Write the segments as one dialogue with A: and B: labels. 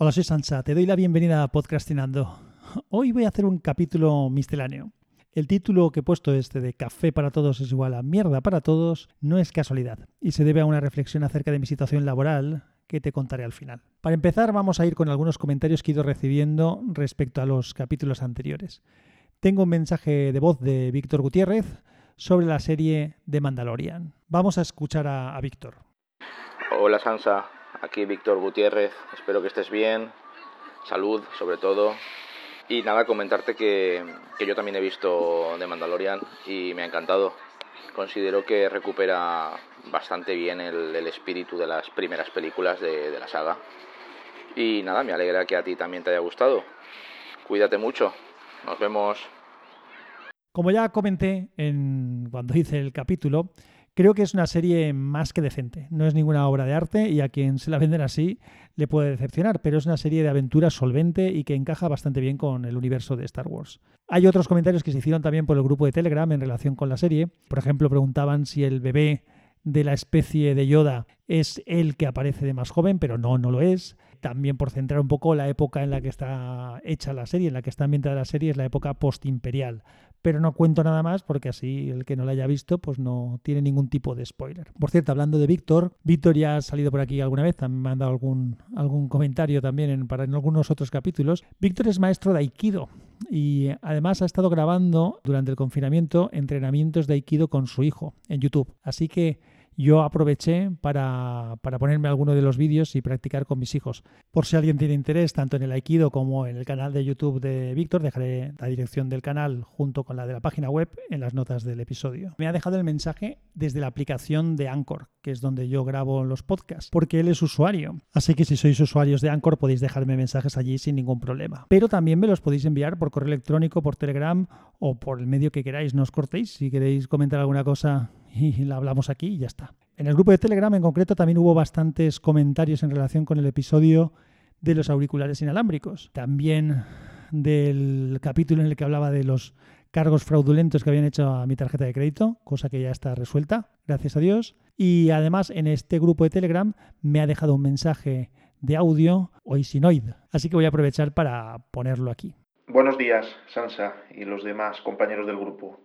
A: Hola, soy Sansa, te doy la bienvenida a Podcastinando. Hoy voy a hacer un capítulo misceláneo. El título que he puesto este de Café para todos es igual a mierda para todos no es casualidad y se debe a una reflexión acerca de mi situación laboral que te contaré al final. Para empezar vamos a ir con algunos comentarios que he ido recibiendo respecto a los capítulos anteriores. Tengo un mensaje de voz de Víctor Gutiérrez sobre la serie de Mandalorian. Vamos a escuchar a, a Víctor.
B: Hola Sansa, Aquí Víctor Gutiérrez, espero que estés bien, salud sobre todo. Y nada, comentarte que, que, yo también he visto The Mandalorian y me ha encantado. Considero que recupera bastante bien el, el espíritu de las primeras películas de, de la saga. Y nada, me alegra que a ti también te haya gustado. Cuídate mucho. Nos vemos.
A: Como ya comenté en, cuando hice el capítulo, Creo que es una serie más que decente. No es ninguna obra de arte y a quien se la venden así le puede decepcionar, pero es una serie de aventuras solvente y que encaja bastante bien con el universo de Star Wars. Hay otros comentarios que se hicieron también por el grupo de Telegram en relación con la serie. Por ejemplo, preguntaban si el bebé de la especie de Yoda es el que aparece de más joven, pero no, no lo es. También por centrar un poco la época en la que está hecha la serie, en la que está ambientada la serie, es la época postimperial pero no cuento nada más porque así el que no la haya visto pues no tiene ningún tipo de spoiler. Por cierto, hablando de Víctor, Víctor ya ha salido por aquí alguna vez, me ha dado algún, algún comentario también en, para, en algunos otros capítulos. Víctor es maestro de Aikido y además ha estado grabando durante el confinamiento entrenamientos de Aikido con su hijo en YouTube. Así que yo aproveché para, para, ponerme alguno de los vídeos y practicar con mis hijos. Por si alguien tiene interés, tanto en el Aikido como en el canal de YouTube de Víctor, dejaré la dirección del canal junto con la de la página web en las notas del episodio. Me ha dejado el mensaje desde la aplicación de Anchor, que es donde yo grabo los podcasts, porque él es usuario. Así que si sois usuarios de Anchor podéis dejarme mensajes allí sin ningún problema. Pero también me los podéis enviar por correo electrónico, por Telegram o por el medio que queráis. No os cortéis. Si queréis comentar alguna cosa y la hablamos aquí y ya está. En el grupo de Telegram en concreto también hubo bastantes comentarios en relación con el episodio de los auriculares inalámbricos. También del capítulo en el que hablaba de los cargos fraudulentos que habían hecho a mi tarjeta de crédito, cosa que ya está resuelta, gracias a Dios. Y además en este grupo de Telegram me ha dejado un mensaje de audio Oisinoid, así que voy a aprovechar para ponerlo aquí.
C: Buenos días, Sansa y los demás compañeros del grupo.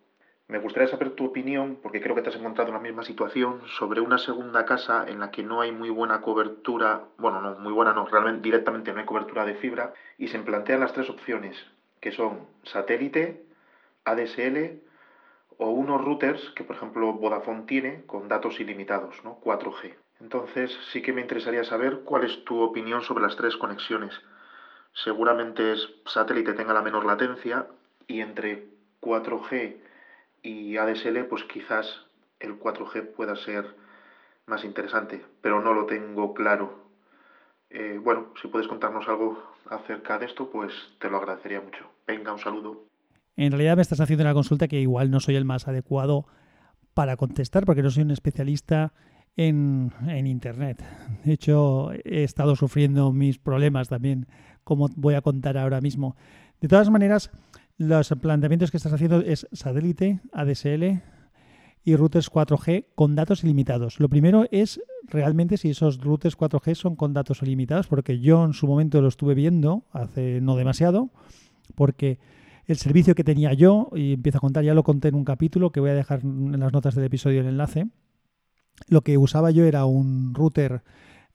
C: Me gustaría saber tu opinión, porque creo que te has encontrado en la misma situación, sobre una segunda casa en la que no hay muy buena cobertura, bueno, no, muy buena no, realmente directamente no hay cobertura de fibra, y se plantean las tres opciones, que son satélite, ADSL o unos routers que, por ejemplo, Vodafone tiene con datos ilimitados, ¿no? 4G. Entonces, sí que me interesaría saber cuál es tu opinión sobre las tres conexiones. Seguramente es satélite tenga la menor latencia y entre 4G y ADSL, pues quizás el 4G pueda ser más interesante, pero no lo tengo claro. Eh, bueno, si puedes contarnos algo acerca de esto, pues te lo agradecería mucho. Venga, un saludo.
A: En realidad me estás haciendo una consulta que igual no soy el más adecuado para contestar, porque no soy un especialista en, en Internet. De hecho, he estado sufriendo mis problemas también, como voy a contar ahora mismo. De todas maneras, los planteamientos que estás haciendo es satélite, ADSL y routers 4G con datos ilimitados. Lo primero es realmente si esos routers 4G son con datos ilimitados, porque yo en su momento lo estuve viendo hace no demasiado, porque el servicio que tenía yo, y empiezo a contar, ya lo conté en un capítulo que voy a dejar en las notas del episodio el enlace, lo que usaba yo era un router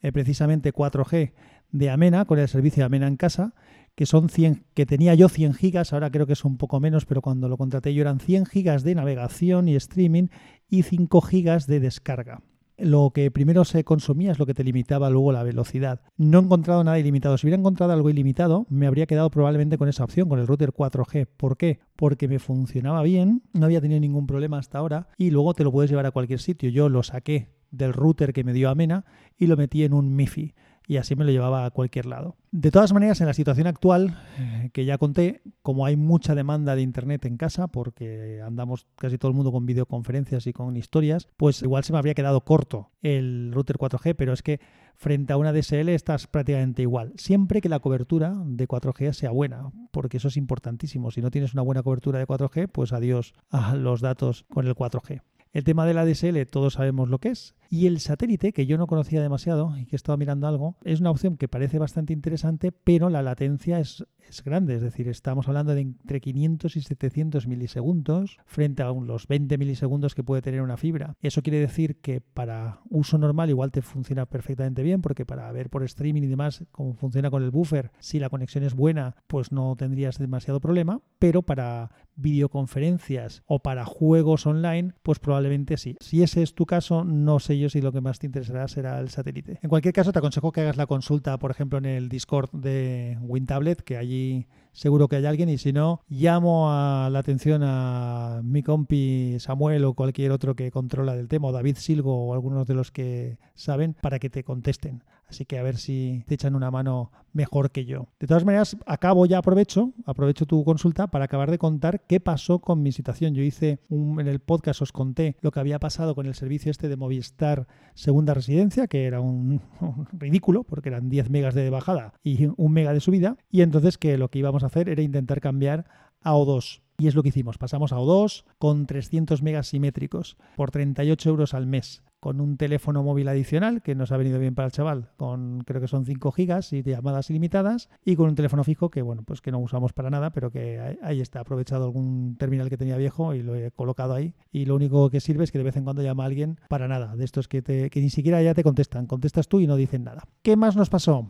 A: eh, precisamente 4G de Amena, con el servicio de Amena en casa, que son 100, que tenía yo 100 gigas, ahora creo que es un poco menos, pero cuando lo contraté yo eran 100 gigas de navegación y streaming y 5 gigas de descarga. Lo que primero se consumía es lo que te limitaba luego la velocidad. No he encontrado nada ilimitado. Si hubiera encontrado algo ilimitado, me habría quedado probablemente con esa opción, con el router 4G. ¿Por qué? Porque me funcionaba bien, no había tenido ningún problema hasta ahora y luego te lo puedes llevar a cualquier sitio. Yo lo saqué del router que me dio Amena y lo metí en un MIFI y así me lo llevaba a cualquier lado. De todas maneras, en la situación actual, eh, que ya conté, como hay mucha demanda de Internet en casa, porque andamos casi todo el mundo con videoconferencias y con historias, pues igual se me habría quedado corto el router 4G, pero es que frente a una DSL estás prácticamente igual, siempre que la cobertura de 4G sea buena, porque eso es importantísimo. Si no tienes una buena cobertura de 4G, pues adiós a los datos con el 4G. El tema de la DSL todos sabemos lo que es Y el satélite, que yo no conocía demasiado y que estaba mirando algo, es una opción que parece bastante interesante, pero la latencia es, es grande. Es decir, estamos hablando de entre 500 y 700 milisegundos frente a los 20 milisegundos que puede tener una fibra. Eso quiere decir que para uso normal igual te funciona perfectamente bien, porque para ver por streaming y demás cómo funciona con el buffer, si la conexión es buena, pues no tendrías demasiado problema, pero para videoconferencias o para juegos online, pues probablemente sí. Si ese es tu caso, no sé yo si lo que más te interesará será el satélite. En cualquier caso, te aconsejo que hagas la consulta, por ejemplo, en el Discord de WinTablet, que allí seguro que hay alguien y si no, llamo a la atención a mi compi Samuel o cualquier otro que controla del tema, o David Silgo o algunos de los que saben, para que te contesten. Así que a ver si te echan una mano mejor que yo. De todas maneras, acabo ya, aprovecho, aprovecho tu consulta para acabar de contar qué pasó con mi situación. Yo hice en el podcast, os conté lo que había pasado con el servicio este de Movistar Segunda Residencia, que era un, un ridículo, porque eran 10 megas de bajada y un mega de subida. Y entonces que lo que íbamos a hacer era intentar cambiar a O2. Y es lo que hicimos. Pasamos a O2 con 300 megas simétricos por 38 euros al mes con un teléfono móvil adicional que nos ha venido bien para el chaval, con creo que son 5 gigas y llamadas ilimitadas, y con un teléfono fijo que bueno, pues que no usamos para nada, pero que ahí está, aprovechado algún terminal que tenía viejo y lo he colocado ahí. Y lo único que sirve es que de vez en cuando llama a alguien para nada, de estos que, te, que ni siquiera ya te contestan, contestas tú y no dicen nada. ¿Qué más nos pasó?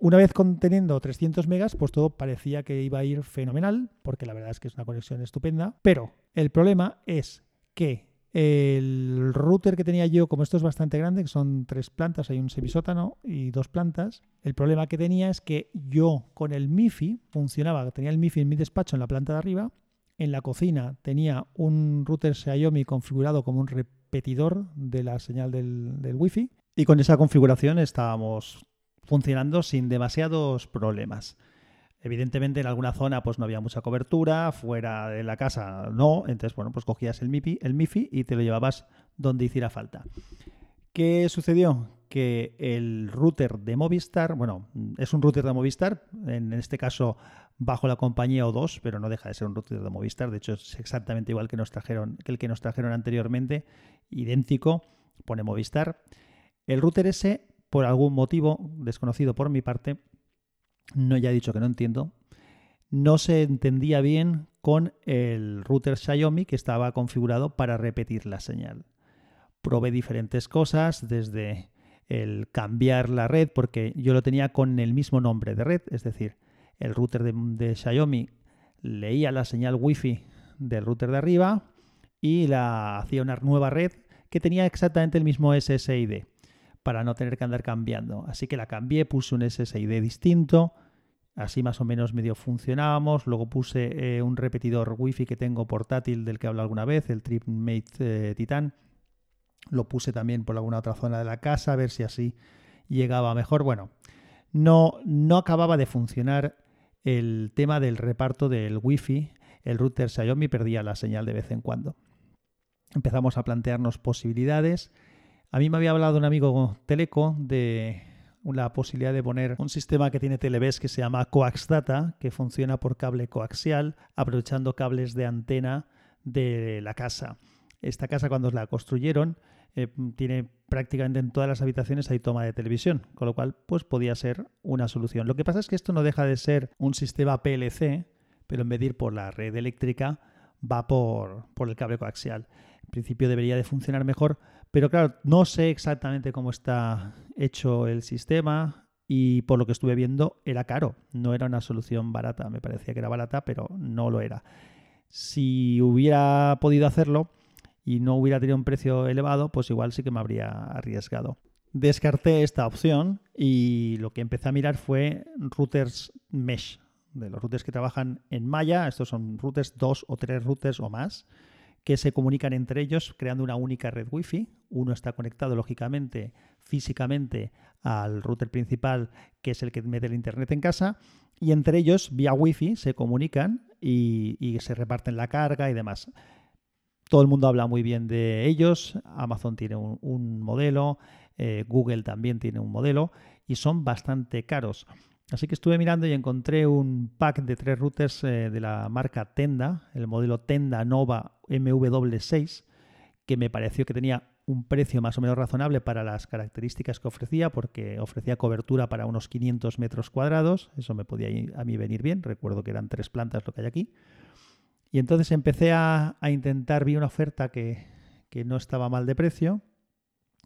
A: Una vez conteniendo 300 megas, pues todo parecía que iba a ir fenomenal, porque la verdad es que es una conexión estupenda, pero el problema es que el router que tenía yo, como esto es bastante grande, que son tres plantas, hay un semisótano y dos plantas, el problema que tenía es que yo con el MIFI funcionaba, tenía el MIFI en mi despacho en la planta de arriba, en la cocina tenía un router Xiaomi configurado como un repetidor de la señal del, del Wi-Fi y con esa configuración estábamos funcionando sin demasiados problemas. Evidentemente en alguna zona pues no había mucha cobertura, fuera de la casa no, entonces bueno, pues cogías el MIFI, el MIFI y te lo llevabas donde hiciera falta. ¿Qué sucedió? Que el router de Movistar, bueno, es un router de Movistar, en este caso bajo la compañía O2, pero no deja de ser un router de Movistar, de hecho es exactamente igual que, nos trajeron, que el que nos trajeron anteriormente, idéntico, pone Movistar. El router ese, por algún motivo desconocido por mi parte, no ya he dicho que no entiendo, no se entendía bien con el router Xiaomi que estaba configurado para repetir la señal. Probé diferentes cosas, desde el cambiar la red, porque yo lo tenía con el mismo nombre de red, es decir, el router de, de Xiaomi leía la señal Wi-Fi del router de arriba y la hacía una nueva red que tenía exactamente el mismo SSID para no tener que andar cambiando. Así que la cambié, puse un SSID distinto, así más o menos medio funcionábamos. Luego puse eh, un repetidor wifi que tengo portátil del que hablo alguna vez, el TripMate eh, Titan. Lo puse también por alguna otra zona de la casa, a ver si así llegaba mejor. Bueno, no, no acababa de funcionar el tema del reparto del wifi. El router Xiaomi perdía la señal de vez en cuando. Empezamos a plantearnos posibilidades a mí me había hablado un amigo Teleco de la posibilidad de poner un sistema que tiene Televes que se llama Coax Data, que funciona por cable coaxial, aprovechando cables de antena de la casa. Esta casa cuando la construyeron eh, tiene prácticamente en todas las habitaciones hay toma de televisión, con lo cual pues podía ser una solución. Lo que pasa es que esto no deja de ser un sistema PLC, pero en vez de ir por la red eléctrica va por, por el cable coaxial. En principio debería de funcionar mejor, pero claro, no sé exactamente cómo está hecho el sistema y por lo que estuve viendo era caro, no era una solución barata. Me parecía que era barata, pero no lo era. Si hubiera podido hacerlo y no hubiera tenido un precio elevado, pues igual sí que me habría arriesgado. Descarté esta opción y lo que empecé a mirar fue routers mesh, de los routers que trabajan en malla. Estos son routers, dos o tres routers o más que se comunican entre ellos creando una única red Wi-Fi. Uno está conectado, lógicamente, físicamente al router principal, que es el que mete el Internet en casa, y entre ellos, vía Wi-Fi, se comunican y, se reparten la carga y demás. Todo el mundo habla muy bien de ellos. Amazon tiene un, modelo, eh, Google también tiene un modelo y son bastante caros. Así que estuve mirando y encontré un pack de tres routers eh, de la marca Tenda, el modelo Tenda Nova MW6, que me pareció que tenía un precio más o menos razonable para las características que ofrecía, porque ofrecía cobertura para unos 500 metros cuadrados, eso me podía a mí venir bien, recuerdo que eran tres plantas lo que hay aquí. Y entonces empecé a, intentar, vi una oferta que, que no estaba mal de precio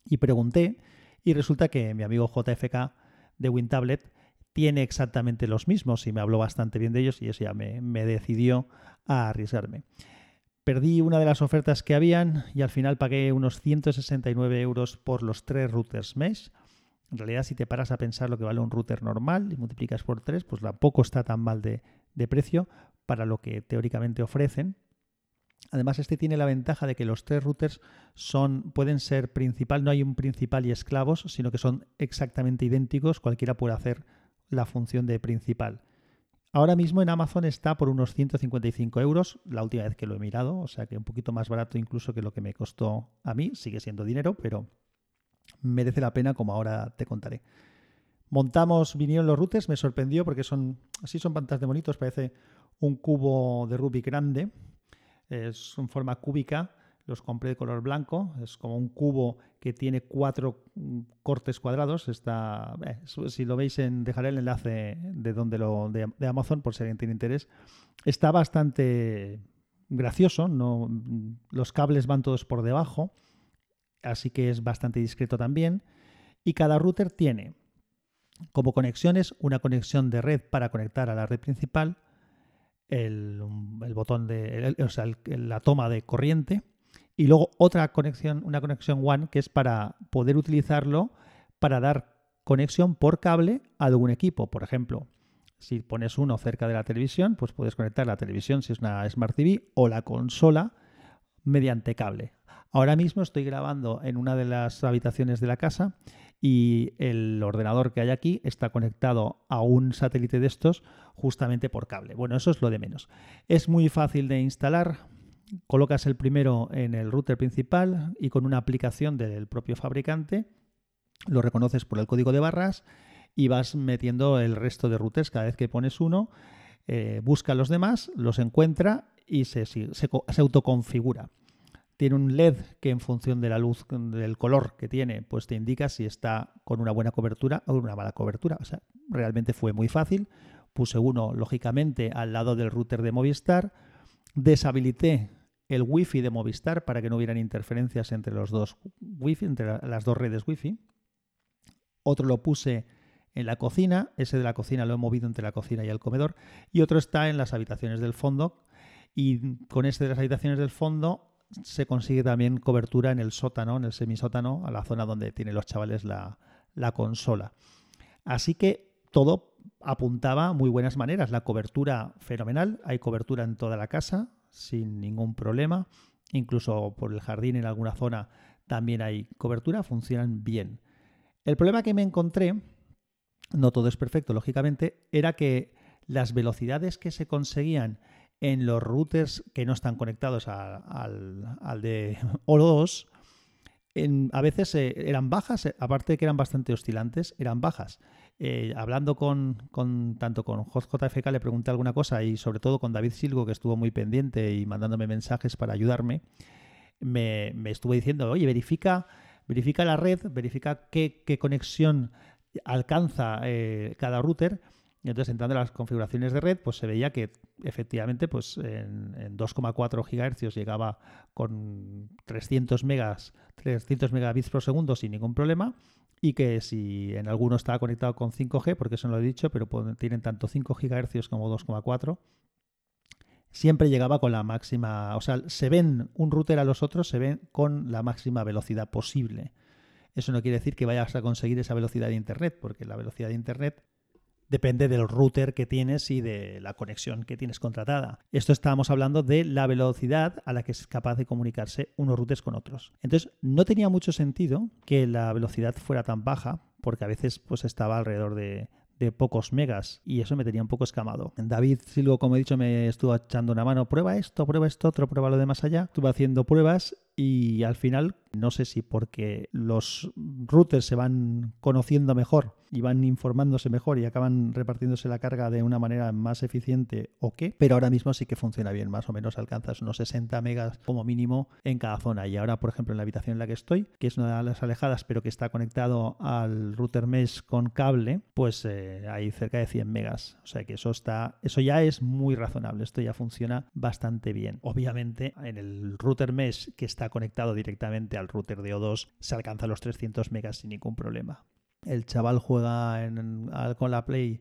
A: y pregunté y resulta que mi amigo JFK de WinTablet tiene exactamente los mismos y me habló bastante bien de ellos y eso ya me, decidió a arriesgarme. Perdí una de las ofertas que habían y al final pagué unos 169 euros por los tres routers mesh. En realidad, si te paras a pensar lo que vale un router normal y multiplicas por tres, pues tampoco está tan mal de, de precio para lo que teóricamente ofrecen. Además, este tiene la ventaja de que los tres routers son, pueden ser principal, no hay un principal y esclavos, sino que son exactamente idénticos, cualquiera puede hacer la función de principal. Ahora mismo en Amazon está por unos 155 euros, la última vez que lo he mirado, o sea que un poquito más barato incluso que lo que me costó a mí, sigue siendo dinero, pero merece la pena como ahora te contaré. Montamos, vinieron los routers, me sorprendió porque son, así son pantas de bonitos, parece un cubo de Rubik grande, es en forma cúbica, los compré de color blanco, es como un cubo que tiene cuatro mm, cortes cuadrados. Está, eh, si lo veis, en, dejaré el enlace de donde lo de, Amazon por si alguien tiene interés. Está bastante gracioso, no, mm, los cables van todos por debajo, así que es bastante discreto también. Y cada router tiene como conexiones una conexión de red para conectar a la red principal, el, botón de, o sea, la toma de corriente y luego otra conexión, una conexión WAN que es para poder utilizarlo para dar conexión por cable a algún equipo. Por ejemplo, si pones uno cerca de la televisión, pues puedes conectar la televisión si es una Smart TV o la consola mediante cable. Ahora mismo estoy grabando en una de las habitaciones de la casa y el ordenador que hay aquí está conectado a un satélite de estos justamente por cable. Bueno, eso es lo de menos. Es muy fácil de instalar, colocas el primero en el router principal y con una aplicación del propio fabricante lo reconoces por el código de barras y vas metiendo el resto de routers cada vez que pones uno, eh, busca los demás, los encuentra y se, se, autoconfigura. Tiene un LED que en función de la luz, del color que tiene, pues te indica si está con una buena cobertura o una mala cobertura. O sea, realmente fue muy fácil. Puse uno, lógicamente, al lado del router de Movistar. Deshabilité el wifi de Movistar para que no hubieran interferencias entre los dos wifi, entre las dos redes wifi. Otro lo puse en la cocina, ese de la cocina lo he movido entre la cocina y el comedor, y otro está en las habitaciones del fondo, y con este de las habitaciones del fondo se consigue también cobertura en el sótano, en el semisótano, a la zona donde tienen los chavales la, la consola. Así que todo apuntaba muy buenas maneras. La cobertura fenomenal, hay cobertura en toda la casa, sin ningún problema. Incluso por el jardín en alguna zona también hay cobertura, funcionan bien. El problema que me encontré, no todo es perfecto, lógicamente, era que las velocidades que se conseguían en los routers que no están conectados al, al, de Oro 2, a veces eh, eran bajas, eh, aparte de que eran bastante oscilantes, eran bajas. Eh, hablando con, tanto con JFK le pregunté alguna cosa y sobre todo con David Silgo, que estuvo muy pendiente y mandándome mensajes para ayudarme, me, estuvo diciendo, oye, verifica, verifica la red, verifica qué, conexión alcanza cada router. Y entonces entrando en las configuraciones de red, pues se veía que efectivamente pues en, en 2,4 GHz llegaba con 300 megas 300 megabits por segundo sin ningún problema y que si en alguno estaba conectado con 5G, porque eso no lo he dicho, pero tienen tanto 5 GHz como 2,4, siempre llegaba con la máxima, o sea, se ven un router a los otros, se ven con la máxima velocidad posible. Eso no quiere decir que vayas a conseguir esa velocidad de Internet, porque la velocidad de Internet depende del router que tienes y de la conexión que tienes contratada. Esto estábamos hablando de la velocidad a la que es capaz de comunicarse unos routers con otros. Entonces, no tenía mucho sentido que la velocidad fuera tan baja, porque a veces pues estaba alrededor de, pocos megas y eso me tenía un poco escamado. David Silvo, como he dicho, me estuvo echando una mano, prueba esto, prueba esto, otro, prueba lo de más allá. Estuve haciendo pruebas y al final No sé si porque los routers se van conociendo mejor y van informándose mejor y acaban repartiéndose la carga de una manera más eficiente o qué, pero ahora mismo sí que funciona bien, más o menos alcanzas unos 60 megas como mínimo en cada zona. Y ahora, por ejemplo, en la habitación en la que estoy, que es una de las alejadas, pero que está conectado al router mesh con cable, pues eh, hay cerca de 100 megas. O sea que eso está, eso ya es muy razonable. Esto ya funciona bastante bien. Obviamente, en el router mesh que está conectado directamente al router de O2 se alcanza los 300 megas sin ningún problema. El chaval juega con la Play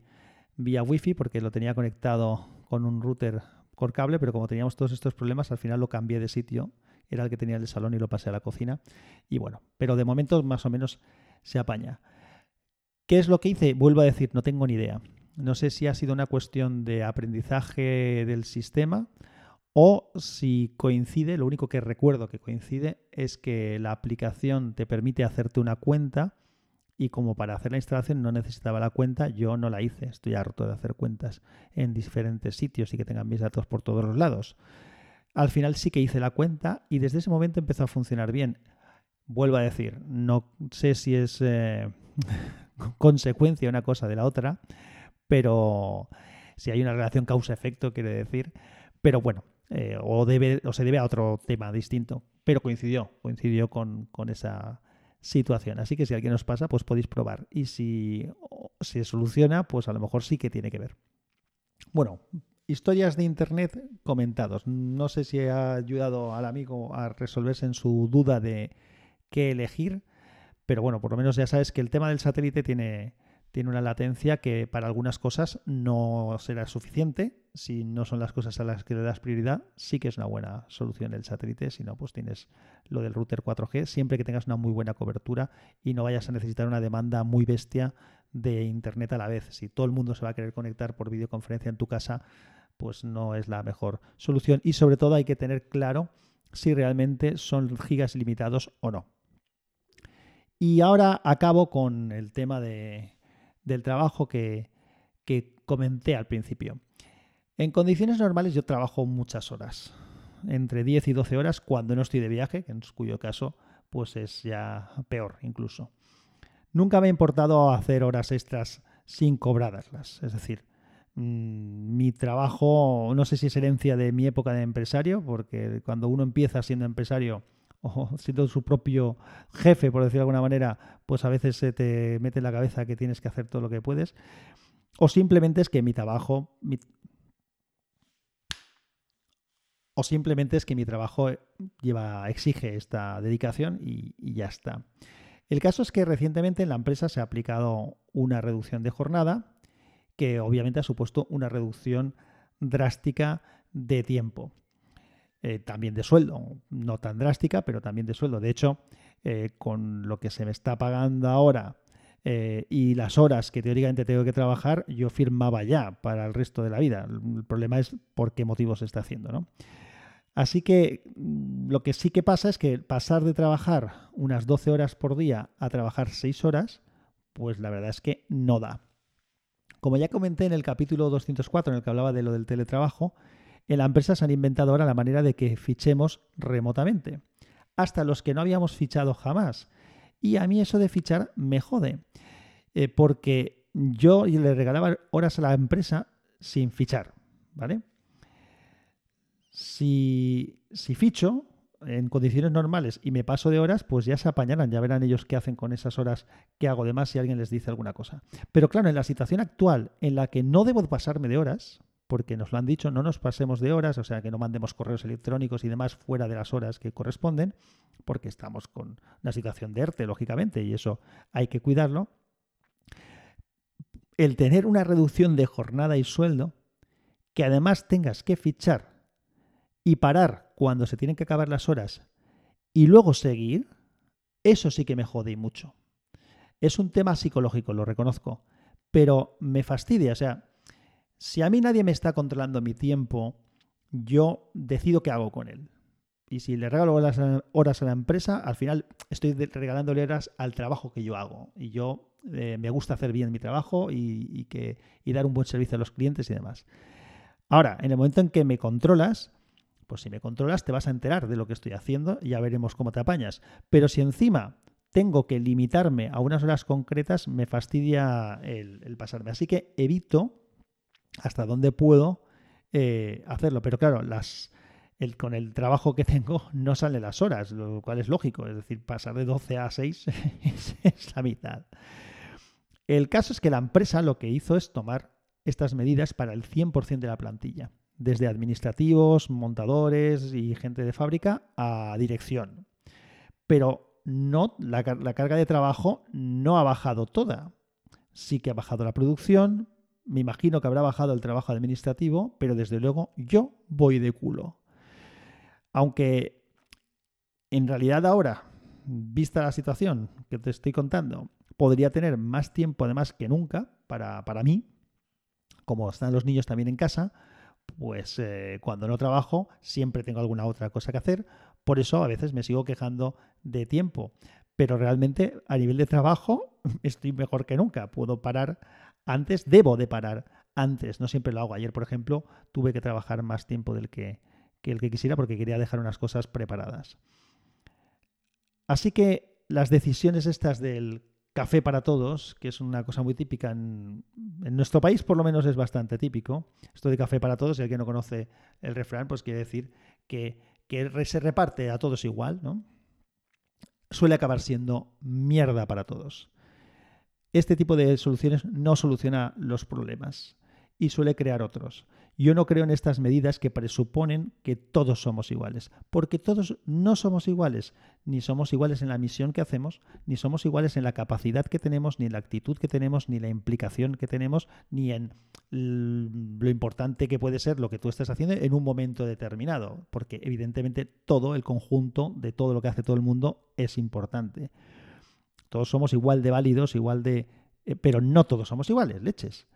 A: vía Wi-Fi porque lo tenía conectado con un router por cable, pero como teníamos todos estos problemas, al final lo cambié de sitio. Era el que tenía el salón y lo pasé a la cocina. Y bueno, pero de momento más o menos se apaña. ¿Qué es lo que hice? Vuelvo a decir, no tengo ni idea. No sé si ha sido una cuestión de aprendizaje del sistema o si coincide, lo único que recuerdo que coincide es que la aplicación te permite hacerte una cuenta y como para hacer la instalación no necesitaba la cuenta, yo no la hice. Estoy harto de hacer cuentas en diferentes sitios y que tengan mis datos por todos los lados. Al final sí que hice la cuenta y desde ese momento empezó a funcionar bien. Vuelvo a decir, no sé si es eh, consecuencia una cosa de la otra, pero si hay una relación causa-efecto, quiere decir. Pero bueno, eh, o, debe, o se debe a otro tema distinto, pero coincidió, coincidió con, con esa situación. Así que si alguien os pasa, pues podéis probar. Y si se soluciona, pues a lo mejor sí que tiene que ver. Bueno, historias de Internet comentados. No sé si ha ayudado al amigo a resolverse en su duda de qué elegir, pero bueno, por lo menos ya sabes que el tema del satélite tiene, tiene una latencia que para algunas cosas no será suficiente. Si no son las cosas a las que le das prioridad, sí que es una buena solución el satélite. Si no, pues tienes lo del router 4G, siempre que tengas una muy buena cobertura y no vayas a necesitar una demanda muy bestia de Internet a la vez. Si todo el mundo se va a querer conectar por videoconferencia en tu casa, pues no es la mejor solución. Y sobre todo hay que tener claro si realmente son gigas ilimitados o no. Y ahora acabo con el tema de, del trabajo que, comenté al principio. En condiciones normales yo trabajo muchas horas, entre 10 y 12 horas cuando no estoy de viaje, en cuyo caso pues es ya peor incluso. Nunca me ha importado hacer horas extras sin cobrarlas, es decir, mm, mi trabajo, no sé si es herencia de mi época de empresario, porque cuando uno empieza siendo empresario o siendo su propio jefe, por decirlo de alguna manera, pues a veces se te mete en la cabeza que tienes que hacer todo lo que puedes. O simplemente es que mi trabajo. O simplemente es que mi trabajo lleva, exige esta dedicación y ya está. El caso es que recientemente en la empresa se ha aplicado una reducción de jornada que obviamente ha supuesto una reducción drástica de tiempo. Eh, también de sueldo, no tan drástica, pero también de sueldo. De hecho, eh, con lo que se me está pagando ahora eh, y las horas que teóricamente tengo que trabajar, yo firmaba ya para el resto de la vida. El problema es por qué motivo se está haciendo, ¿no? Así que mm, lo que sí que pasa es que pasar de trabajar unas 12 horas por día a trabajar 6 horas, pues la verdad es que no da. Como ya comenté en el capítulo 204 en el que hablaba de lo del teletrabajo, en la empresa se han inventado ahora la manera de que fichemos remotamente, hasta los que no habíamos fichado jamás. Y a mí eso de fichar me jode, eh, porque yo le regalaba horas a la empresa sin fichar, ¿vale? Si, si ficho en condiciones normales y me paso de horas, pues ya se apañarán, ya verán ellos qué hacen con esas horas que hago de más si alguien les dice alguna cosa. Pero claro, en la situación actual en la que no debo pasarme de horas, porque nos lo han dicho, no nos pasemos de horas, o sea, que no mandemos correos electrónicos y demás fuera de las horas que corresponden, porque estamos con una situación de ERTE, lógicamente, y eso hay que cuidarlo. El tener una reducción de jornada y sueldo, que además tengas que fichar y parar cuando se tienen que acabar las horas y luego seguir, eso sí que me jode mucho. Es un tema psicológico, lo reconozco, pero me fastidia, o sea, si a mí nadie me está controlando mi tiempo, yo decido qué hago con él. Y si le regalo horas a la empresa, al final estoy regalándole horas al trabajo que yo hago. Y yo eh, me gusta hacer bien mi trabajo y, que, y dar un buen servicio a los clientes y demás. Ahora, en el momento en que me controlas, pues si me controlas te vas a enterar de lo que estoy haciendo y ya veremos cómo te apañas. Pero si encima tengo que limitarme a unas horas concretas, me fastidia el, pasarme. Así que evito hasta donde puedo eh, hacerlo. Pero claro, con el trabajo que tengo no salen las horas, lo cual es lógico. Es decir, pasar de 12 a 6 es la mitad. El caso es que la empresa lo que hizo es tomar estas medidas para el 100% de la plantilla, desde administrativos, montadores y gente de fábrica a dirección. Pero no, la, carga de trabajo no ha bajado toda. Sí que ha bajado la producción, me imagino que habrá bajado el trabajo administrativo, pero desde luego yo voy de culo. Aunque en realidad ahora, vista la situación que te estoy contando, podría tener más tiempo además que nunca para, para mí, como están los niños también en casa, pues eh, cuando no trabajo siempre tengo alguna otra cosa que hacer. Por eso a veces me sigo quejando de tiempo. Pero realmente a nivel de trabajo estoy mejor que nunca. Puedo parar antes, debo de parar antes. No siempre lo hago. Ayer, por ejemplo, tuve que trabajar más tiempo del que, que el que quisiera porque quería dejar unas cosas preparadas. Así que las decisiones estas del café para todos, que es una cosa muy típica en, nuestro país, por lo menos es bastante típico. Esto de café para todos, si alguien no conoce el refrán, pues quiere decir que, que se reparte a todos igual, ¿no? Suele acabar siendo mierda para todos. Este tipo de soluciones no soluciona los problemas y suele crear otros. Yo no creo en estas medidas que presuponen que todos somos iguales, porque todos no somos iguales, ni somos iguales en la misión que hacemos, ni somos iguales en la capacidad que tenemos, ni en la actitud que tenemos, ni la implicación que tenemos, ni en lo importante que puede ser lo que tú estés haciendo en un momento determinado, porque evidentemente todo el conjunto de todo lo que hace todo el mundo es importante. Todos somos igual de válidos, igual de... Eh, pero no todos somos iguales, leches.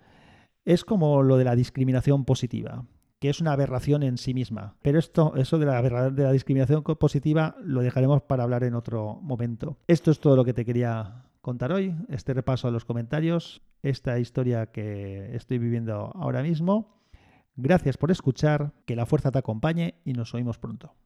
A: Es como lo de la discriminación positiva, que es una aberración en sí misma. Pero esto, eso de la, de la discriminación positiva lo dejaremos para hablar en otro momento. Esto es todo lo que te quería contar hoy, este repaso a los comentarios, esta historia que estoy viviendo ahora mismo. Gracias por escuchar, que la fuerza te acompañe y nos oímos pronto.